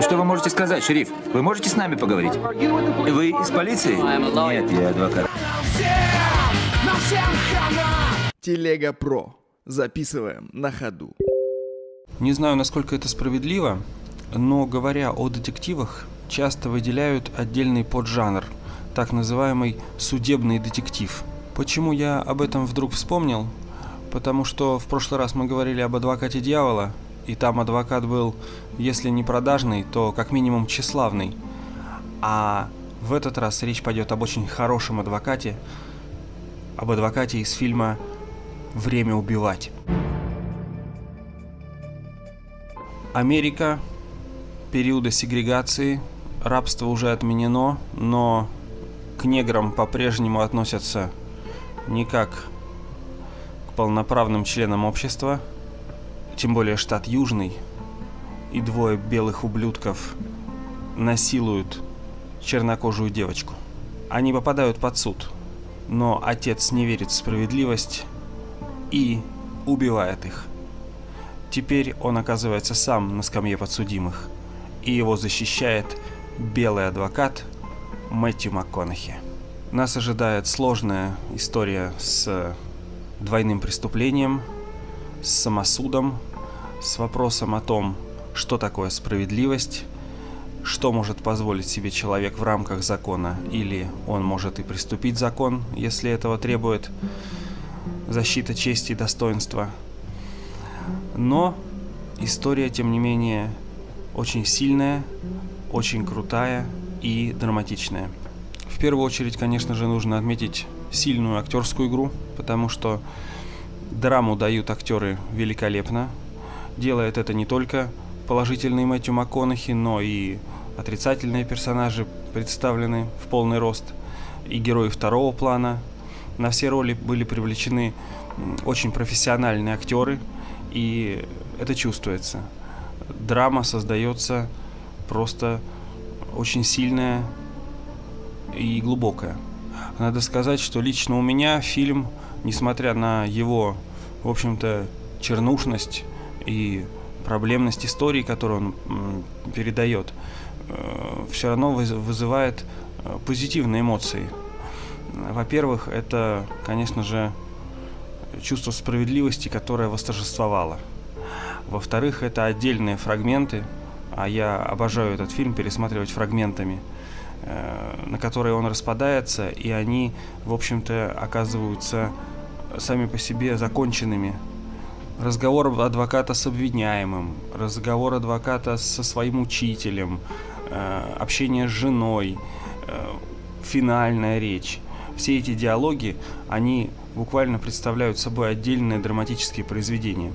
Что вы можете сказать, шериф? Вы можете с нами поговорить? Вы из полиции? Нет, я адвокат. Телега Про. Записываем на ходу. Не знаю, насколько это справедливо, но говоря о детективах, часто выделяют отдельный поджанр, так называемый судебный детектив. Почему я об этом вдруг вспомнил? Потому что в прошлый раз мы говорили об адвокате дьявола, и там адвокат был, если не продажный, то как минимум тщеславный. А в этот раз речь пойдет об очень хорошем адвокате, об адвокате из фильма «Время убивать». Америка, периода сегрегации, рабство уже отменено, но к неграм по-прежнему относятся не как к полноправным членам общества, тем более штат Южный, и двое белых ублюдков насилуют чернокожую девочку. Они попадают под суд, но отец не верит в справедливость и убивает их. Теперь он оказывается сам на скамье подсудимых, и его защищает белый адвокат Мэтью МакКонахи. Нас ожидает сложная история с двойным преступлением, с самосудом, с вопросом о том, что такое справедливость, что может позволить себе человек в рамках закона, или он может и приступить закон, если этого требует защита чести и достоинства. Но история, тем не менее, очень сильная, очень крутая и драматичная. В первую очередь, конечно же, нужно отметить сильную актерскую игру, потому что драму дают актеры великолепно. Делает это не только положительный Мэтью МакКонахи, но и отрицательные персонажи представлены в полный рост, и герои второго плана. На все роли были привлечены очень профессиональные актеры, и это чувствуется. Драма создается просто очень сильная и глубокая. Надо сказать, что лично у меня фильм, несмотря на его, в общем-то, чернушность и проблемность истории, которую он передает, э, все равно вызывает э, позитивные эмоции. Во-первых, это, конечно же, чувство справедливости, которое восторжествовало. Во-вторых, это отдельные фрагменты, а я обожаю этот фильм пересматривать фрагментами, э, на которые он распадается, и они, в общем-то, оказываются сами по себе законченными. Разговор адвоката с обвиняемым, разговор адвоката со своим учителем, э, общение с женой, э, финальная речь. Все эти диалоги, они буквально представляют собой отдельные драматические произведения.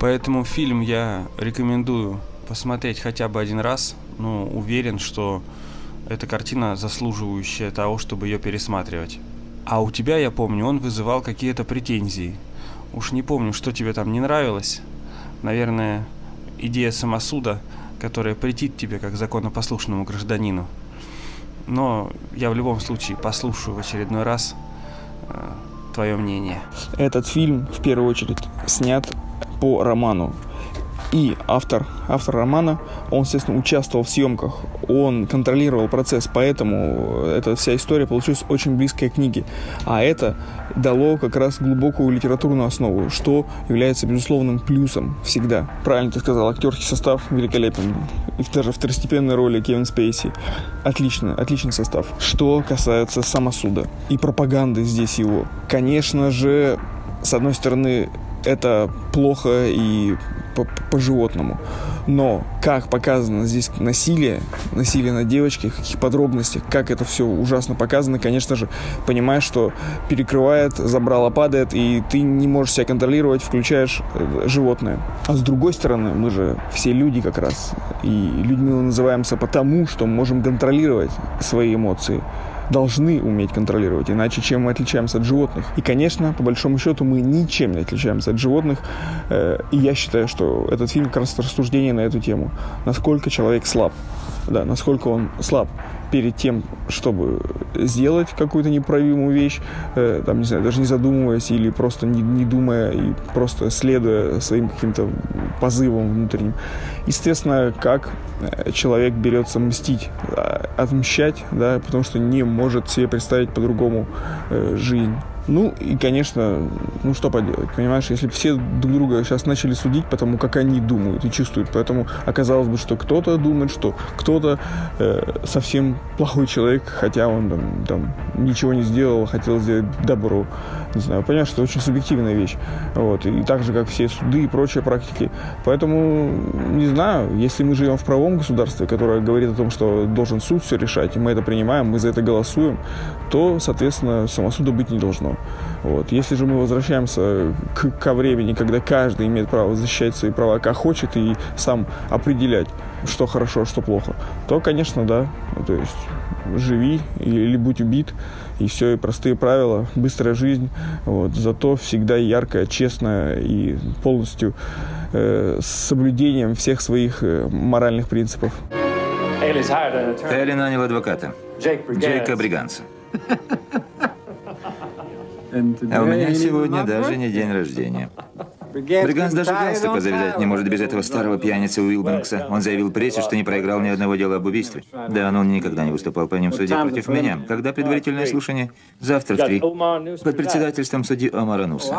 Поэтому фильм я рекомендую посмотреть хотя бы один раз. Ну, уверен, что эта картина заслуживающая того, чтобы ее пересматривать. А у тебя, я помню, он вызывал какие-то претензии. Уж не помню, что тебе там не нравилось. Наверное, идея самосуда, которая претит тебе как законопослушному гражданину. Но я в любом случае послушаю в очередной раз э, твое мнение. Этот фильм, в первую очередь, снят по роману и автор, автор романа, он, естественно, участвовал в съемках, он контролировал процесс, поэтому эта вся история получилась очень близкой к книге. А это дало как раз глубокую литературную основу, что является безусловным плюсом всегда. Правильно ты сказал, актерский состав великолепен. И даже второстепенной роли Кевин Спейси. Отлично, отличный состав. Что касается самосуда и пропаганды здесь его. Конечно же, с одной стороны, это плохо и по-животному. Но как показано здесь насилие, насилие на девочке, в каких подробностях, как это все ужасно показано, конечно же, понимаешь, что перекрывает, забрало падает, и ты не можешь себя контролировать, включаешь э, животное. А с другой стороны, мы же все люди как раз, и людьми мы называемся потому, что можем контролировать свои эмоции должны уметь контролировать, иначе чем мы отличаемся от животных. И, конечно, по большому счету мы ничем не отличаемся от животных, э, и я считаю, что этот фильм как раз рассуждение на эту тему. Насколько человек слаб. да, насколько он слаб перед тем, чтобы сделать какую-то неправимую вещь, э, там, не знаю, даже не задумываясь или просто не, не думая и просто следуя своим каким-то позывам внутренним. Естественно, как человек берется мстить, а, отмщать, да, потому что не может себе представить по-другому э, жизнь. Ну и, конечно, ну что поделать, понимаешь, если бы все друг друга сейчас начали судить по тому, как они думают и чувствуют, поэтому оказалось бы, что кто-то думает, что кто-то э, совсем плохой человек, хотя он там, там ничего не сделал, хотел сделать добро. Не знаю, понимаешь, что это очень субъективная вещь. Вот, и так же, как все суды и прочие практики. Поэтому, не знаю, если мы живем в правом государстве, которое говорит о том, что должен суд все решать, и мы это принимаем, мы за это голосуем, то, соответственно, самосуда быть не должно. Вот. Если же мы возвращаемся к, ко времени, когда каждый имеет право защищать свои права как хочет и сам определять, что хорошо, а что плохо, то, конечно, да. То есть живи или будь убит, и все, и простые правила, быстрая жизнь, вот, зато всегда яркая, честная и полностью э, с соблюдением всех своих э, моральных принципов. Элли нанял адвоката. Джейка Бриганса. А у меня сегодня даже не день рождения. Бриганс даже галстука завязать не может без этого старого пьяницы Уилбанкса. Он заявил прессе, что не проиграл ни одного дела об убийстве. Да, но он никогда не выступал по ним в суде против меня. Когда предварительное слушание? Завтра в три. Под председательством судьи Омара Нуса.